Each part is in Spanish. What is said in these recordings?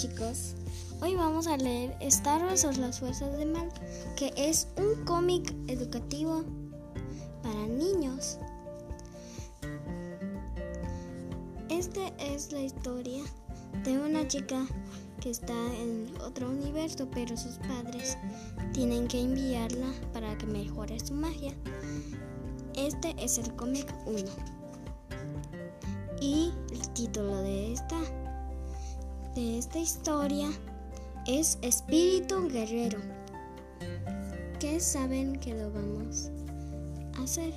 chicos, hoy vamos a leer Star Wars o las Fuerzas del Mal, que es un cómic educativo para niños. Esta es la historia de una chica que está en otro universo, pero sus padres tienen que enviarla para que mejore su magia. Este es el cómic 1. Y el título de esta de esta historia es Espíritu Guerrero. Que saben que lo vamos a hacer.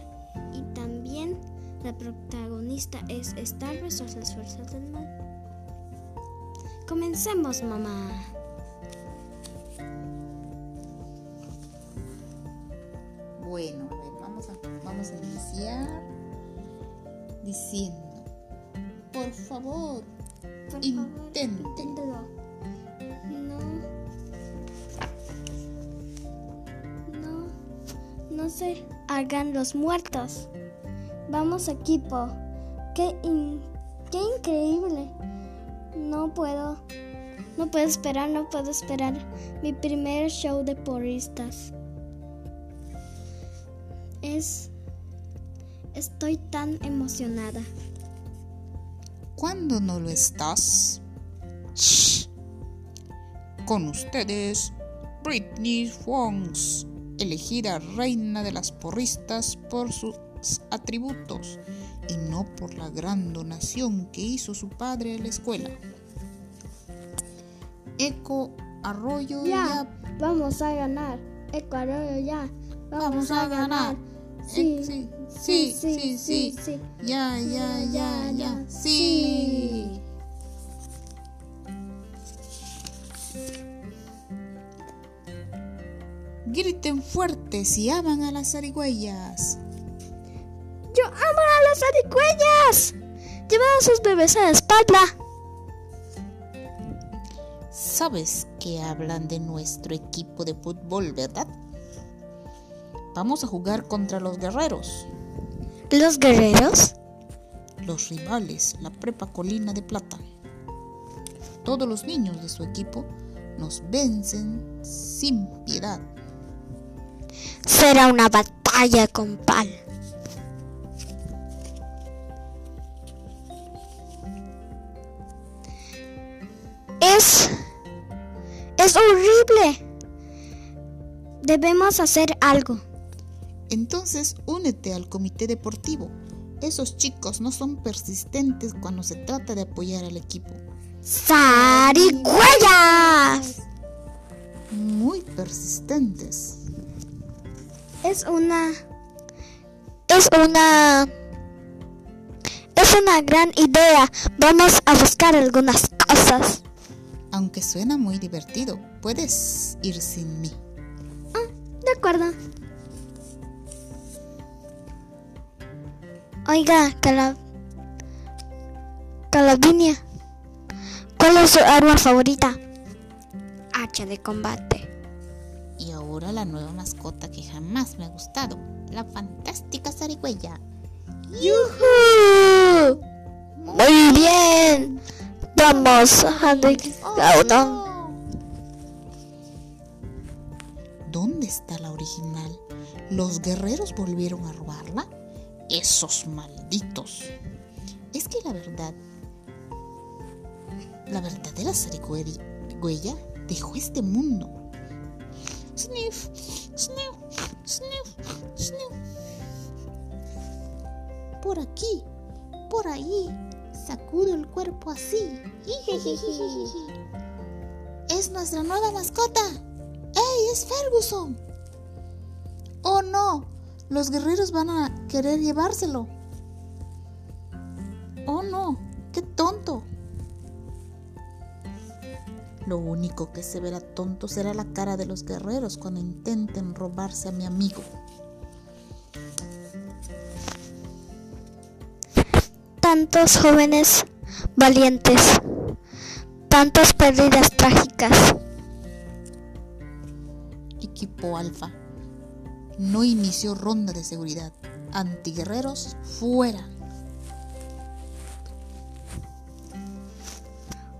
Y también la protagonista es Star o las fuerzas del mal. Comencemos, mamá. Bueno, vamos a, vamos a iniciar diciendo, por favor, Por. No. No. No se hagan los muertos. Vamos, equipo. Qué, qué increíble. No puedo. No puedo esperar, no puedo esperar. Mi primer show de porristas. Es. Estoy tan emocionada. ¿Cuándo no lo estás? Shh. Con ustedes, Britney Fongs, elegida reina de las porristas por sus atributos y no por la gran donación que hizo su padre a la escuela. Eco Arroyo Ya, ya vamos a ganar. Ecuador ya. Vamos a ganar. Sí, Eh, sí, sí, sí, sí. sí. Ya, ya, ya, ya. Sí. Griten fuerte si aman a las zarigüeyas. Yo amo a las arigüeyas. Llevan a sus bebés a la espalda. Sabes que hablan de nuestro equipo de fútbol, ¿verdad? Vamos a jugar contra los guerreros, ¿Los guerreros? los rivales, la Prepa Colina de Plata. Todos los niños de su equipo nos vencen sin piedad. Será una batalla con pal. Es... Es horrible. Debemos hacer algo. Entonces únete al comité deportivo. Esos chicos no son persistentes cuando se trata de apoyar al equipo. ¡Zarigüeyas! Muy persistentes. Es una. Es una. Es una gran idea. Vamos a buscar algunas cosas. Aunque suena muy divertido, puedes ir sin mí. De acuerdo. Oiga, Cala... Calavinia. ¿Cuál es su arma favorita? Hacha de combate. Y ahora la nueva mascota que jamás me ha gustado, la fantástica zarigüeya. ¡Yujú! Muy bien. Vamos, Henry Gaudón. ¿Dónde está la original? ¿Los guerreros volvieron a robarla? Esos malditos. Es que la verdad, la verdadera zarigüeya dejó este mundo. Sniff, sniff, sniff, sniff. Por aquí, por ahí, sacudo el cuerpo así. Es nuestra nueva mascota. ¡Ey, es Ferguson! ¡Oh no! Los guerreros van a querer llevárselo. Lo único que se verá tonto será la cara de los guerreros cuando intenten robarse a mi amigo. Tantos jóvenes valientes. Tantas pérdidas trágicas. Equipo Alfa. No inició ronda de seguridad. Antiguerreros fuera.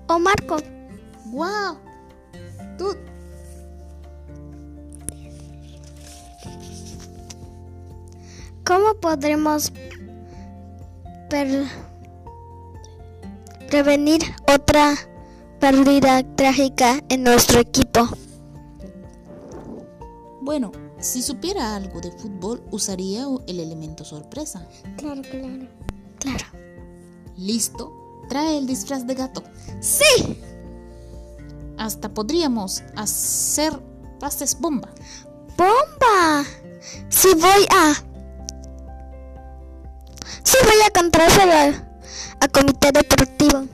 Oh, Marco, ¡Wow! Tú... ¿Cómo podremos prevenir otra pérdida trágica en nuestro equipo? Bueno, si supiera algo de fútbol, usaría el elemento sorpresa. Claro, claro. Claro. ¿Listo? Trae el disfraz de gato. ¡Sí! Hasta podríamos hacer pases bomba. ¡Bomba! Si voy a. Si voy a contratar al a comité deportivo.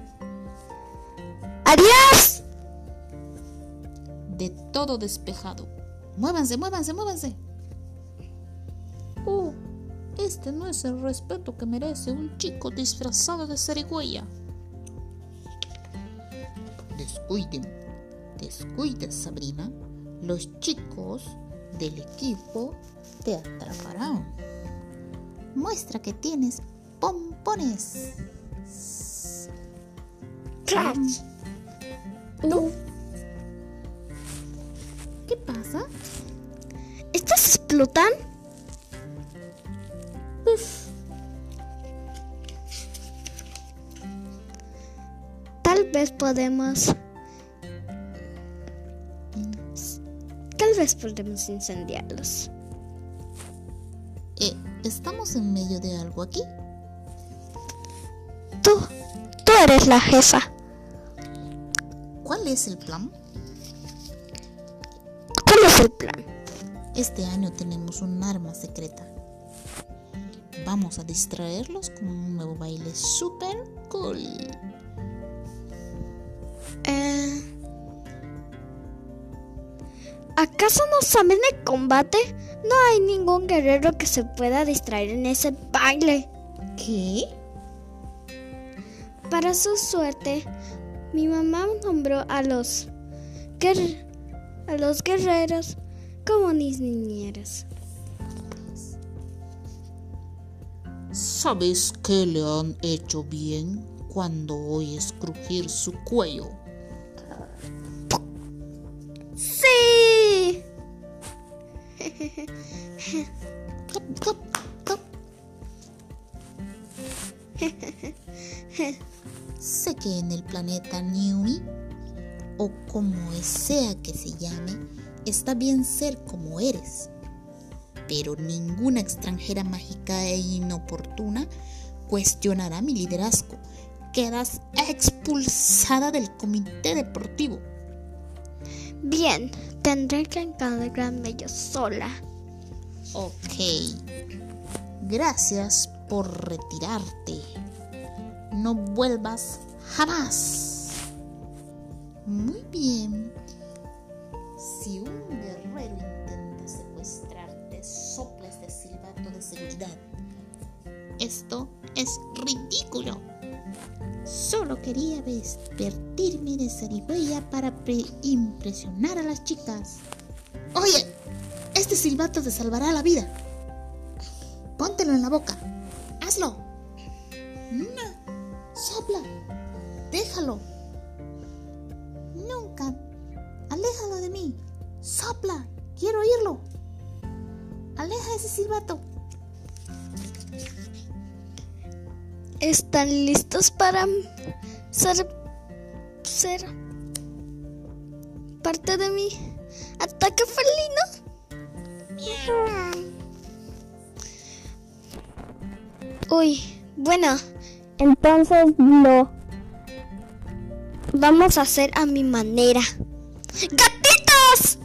¡Adiós! De todo despejado. Muévanse, muévanse, muévanse. Oh, este no es el respeto que merece un chico disfrazado de zarigüeya. Descuiden, descuiden, Sabrina. Los chicos del equipo te atraparán. Muestra que tienes pompones. ¡Clash! Uh. ¿Qué pasa? ¿Estos explotan? Tal vez podemos... vez podemos incendiarlos. Eh, ¿Estamos en medio de algo aquí? Tú, tú eres la jefa. ¿Cuál es el plan? ¿Cuál es el plan? Este año tenemos un arma secreta. Vamos a distraerlos con un nuevo baile super cool. Eh, ¿Acaso no saben de combate? No hay ningún guerrero que se pueda distraer en ese baile. ¿Qué? Para su suerte, mi mamá nombró a los, guer- a los guerreros como mis niñeras. ¿Sabes qué le han hecho bien cuando oyes crujir su cuello? Sé que en el planeta Newey, o como sea que se llame, está bien ser como eres. Pero ninguna extranjera mágica e inoportuna cuestionará mi liderazgo. Quedas expulsada del comité deportivo. Bien, tendré que encargarme yo sola. Ok. Gracias por retirarte. No vuelvas jamás. Muy bien. Si un guerrero intenta secuestrarte, soples de silbato de seguridad. Esto es ridículo. Solo quería vestirme de zarigüeya para pre- impresionar a las chicas. Oye, este silbato te salvará la vida. Póntelo en la boca. Hazlo. No. Sopla. Déjalo. Nunca. Aléjalo de mí. Sopla. Quiero oírlo. Aleja ese silbato. ¿Están listos para ser, ser parte de mi ataque felino? Uy, bueno, entonces lo vamos a hacer a mi manera. ¡Gatitos!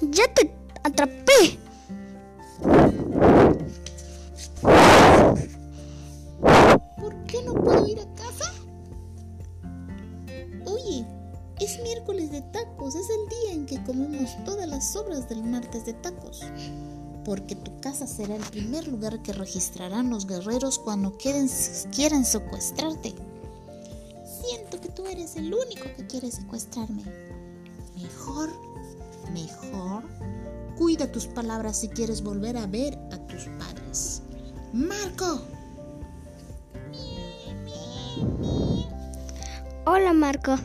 Ya te atrapé. Miércoles de tacos, es el día en que comemos todas las sobras del martes de tacos. Porque tu casa será el primer lugar que registrarán los guerreros cuando queden, quieran secuestrarte. Siento que tú eres el único que quiere secuestrarme. Mejor, mejor, cuida tus palabras si quieres volver a ver a tus padres. Marco. Hola Marco,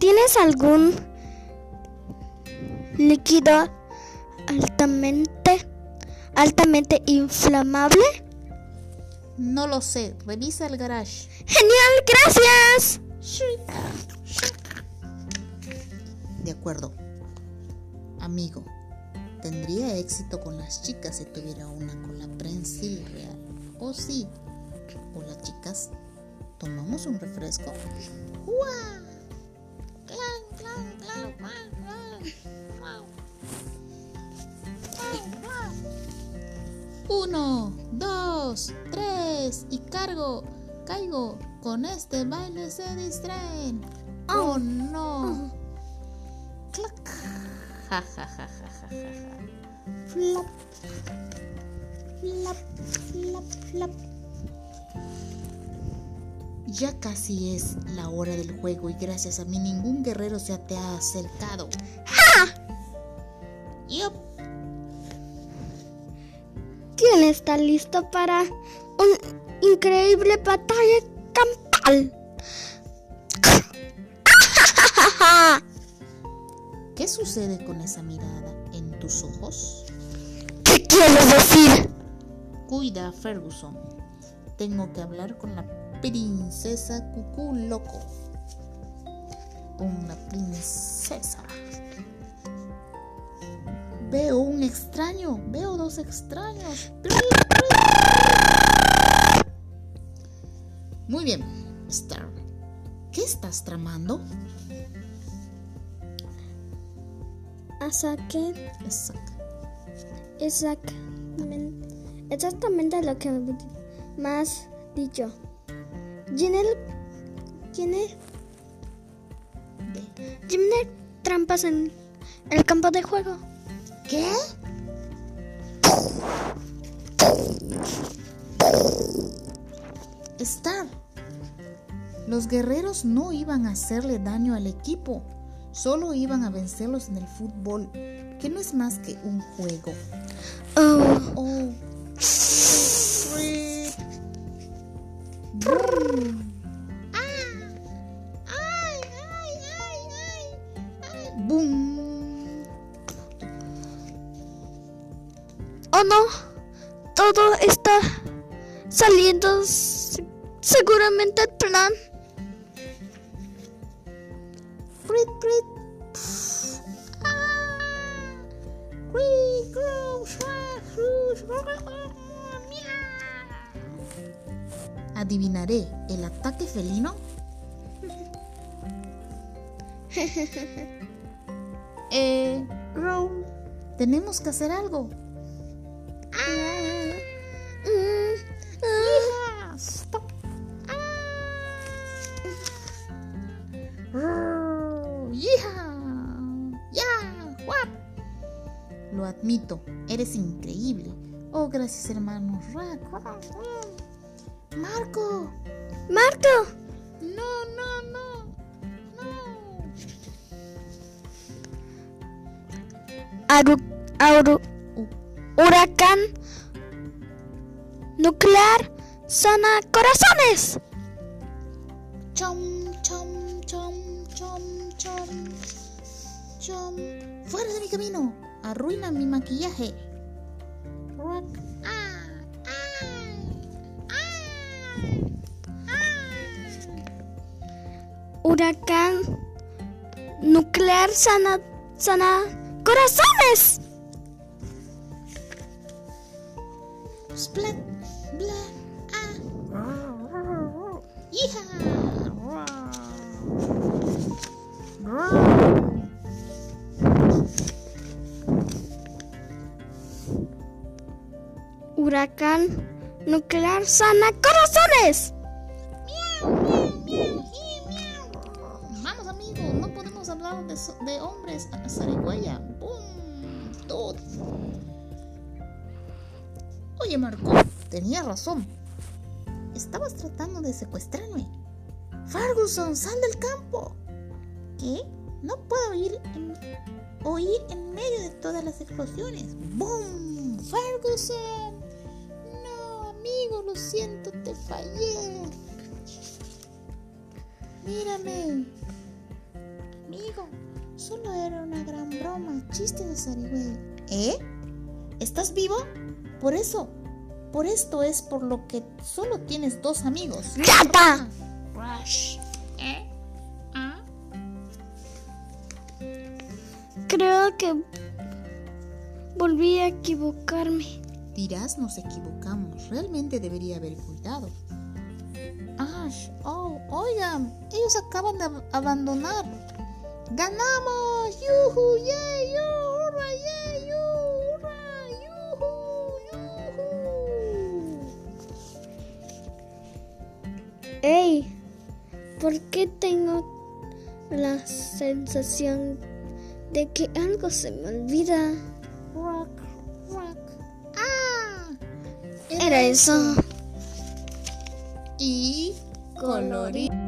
¿tienes algún líquido altamente, altamente inflamable? No lo sé, revisa el garage. Genial, gracias. De acuerdo. Amigo, tendría éxito con las chicas si tuviera una cola prensil real. ¿O sí? Hola chicas, ¿tomamos un refresco? ¡Guau! Uno, dos, tres y cargo, caigo. Con este baile se distraen. ¡Oh, no! ¡Clac! Ja. Flap. Flap, flap, flap. Ya casi es la hora del juego y gracias a mí ningún guerrero se te ha acercado. Yup. ¿Quién está listo para un increíble batalla campal? ¿Qué sucede con esa mirada en tus ojos? ¿Qué quieres decir? Cuida, Ferguson. Tengo que hablar con la princesa Cucú Loco. Una princesa. Veo un extraño. Veo dos extraños. Muy bien, Star. ¿Qué estás tramando? Exacto. exactamente, exactamente lo que has dicho. Tiene, tiene, tiene trampas en el campo de juego. ¿Qué? Star, los guerreros no iban a hacerle daño al equipo, solo iban a vencerlos en el fútbol, que no es más que un juego. Oh, Oh. Boom. oh no, todo está saliendo se- seguramente el plan. Ah. Shru, miau. Adivinaré el ataque felino. eh, Row, tenemos que hacer algo. Stop. Lo admito, eres increíble. Oh, gracias, hermano. Marco, Aru- auru- huracán nuclear sana corazones. Chom, chom, chom, chom, chom. Chom. Fuera de mi camino. Arruina mi maquillaje. Rock. Ah, ay, ay. Huracán nuclear sana sana corazones. Splat, bla, ah. Hija. Huracán nuclear sana corazones. Amigos, no podemos hablar de, de hombres a zarigüeya. ¡Bum! Tot. Oye Marco, tenía razón. Estabas tratando de secuestrarme. Ferguson, sal del campo. ¿Qué? No puedo oír en medio de todas las explosiones. ¡Bum! Ferguson. No, amigo, lo siento, te fallé. Mírame. Amigo, solo era una gran broma, chiste de zarigüey. ¿Eh? ¿Estás vivo? Por eso, por esto es por lo que solo tienes dos amigos. ¡Gata! Rush. ¿Eh? ¿Ah? Creo que volví a equivocarme. Dirás, nos equivocamos. Realmente debería haber cuidado. Ash, oh, oigan, ellos acaban de ab- abandonar. ¡Ganamos! ¡Yuhu! ¡Yay! ¡Yuhu! ¡Hurra! ¡Yay! ¡Yuhu! ¡Hurra! ¡Yuhu! ¡Yuhu! ¡Ey! ¿Por qué tengo la sensación de que algo se me olvida? Rock, rock. ¡Ah! Era eso. Y colorido.